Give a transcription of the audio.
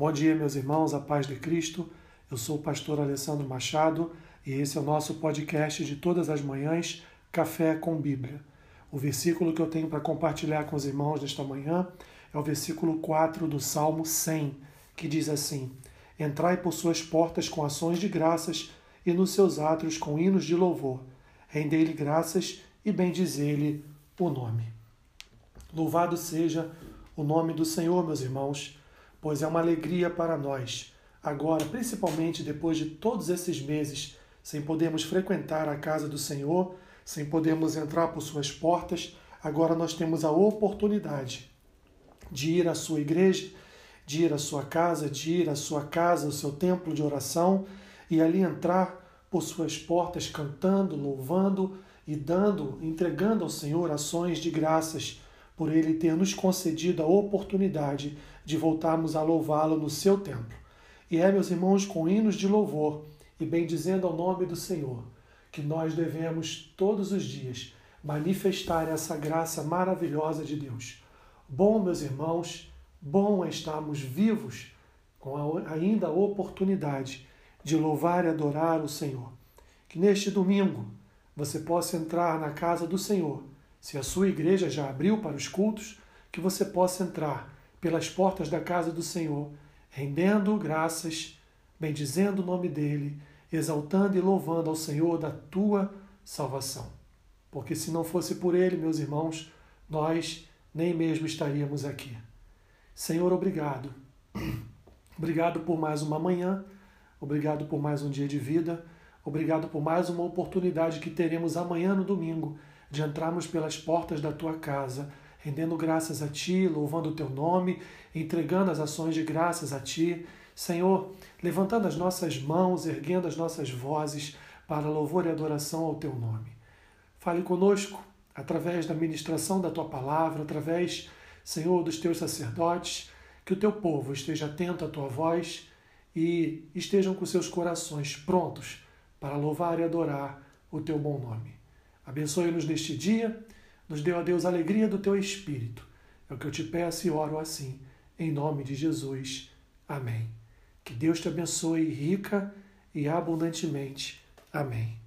Bom dia, meus irmãos, a paz de Cristo. Eu sou o pastor Alessandro Machado e esse é o nosso podcast de todas as manhãs, Café com Bíblia. O versículo que eu tenho para compartilhar com os irmãos nesta manhã é o versículo 4 do Salmo 100, que diz assim: Entrai por suas portas com ações de graças e nos seus átrios com hinos de louvor. Rendei-lhe graças e bendizei-lhe o nome. Louvado seja o nome do Senhor, meus irmãos pois é uma alegria para nós, agora, principalmente depois de todos esses meses sem podermos frequentar a casa do Senhor, sem podermos entrar por suas portas, agora nós temos a oportunidade de ir à sua igreja, de ir à sua casa, de ir à sua casa, ao seu templo de oração e ali entrar por suas portas cantando, louvando e dando, entregando ao Senhor ações de graças por ele ter nos concedido a oportunidade de voltarmos a louvá-lo no seu templo. E é, meus irmãos, com hinos de louvor e bendizendo ao nome do Senhor, que nós devemos todos os dias manifestar essa graça maravilhosa de Deus. Bom, meus irmãos, bom é estarmos vivos com ainda a oportunidade de louvar e adorar o Senhor. Que neste domingo você possa entrar na casa do Senhor se a sua igreja já abriu para os cultos, que você possa entrar pelas portas da casa do Senhor, rendendo graças, bendizendo o nome dele, exaltando e louvando ao Senhor da tua salvação. Porque se não fosse por ele, meus irmãos, nós nem mesmo estaríamos aqui. Senhor, obrigado. Obrigado por mais uma manhã, obrigado por mais um dia de vida, obrigado por mais uma oportunidade que teremos amanhã no domingo de entrarmos pelas portas da tua casa, rendendo graças a ti, louvando o teu nome, entregando as ações de graças a ti. Senhor, levantando as nossas mãos, erguendo as nossas vozes para louvor e adoração ao teu nome. Fale conosco através da ministração da tua palavra, através, Senhor, dos teus sacerdotes, que o teu povo esteja atento à tua voz e estejam com seus corações prontos para louvar e adorar o teu bom nome. Abençoe-nos neste dia, nos dê, a Deus, a alegria do teu Espírito. É o que eu te peço e oro assim, em nome de Jesus. Amém. Que Deus te abençoe rica e abundantemente. Amém.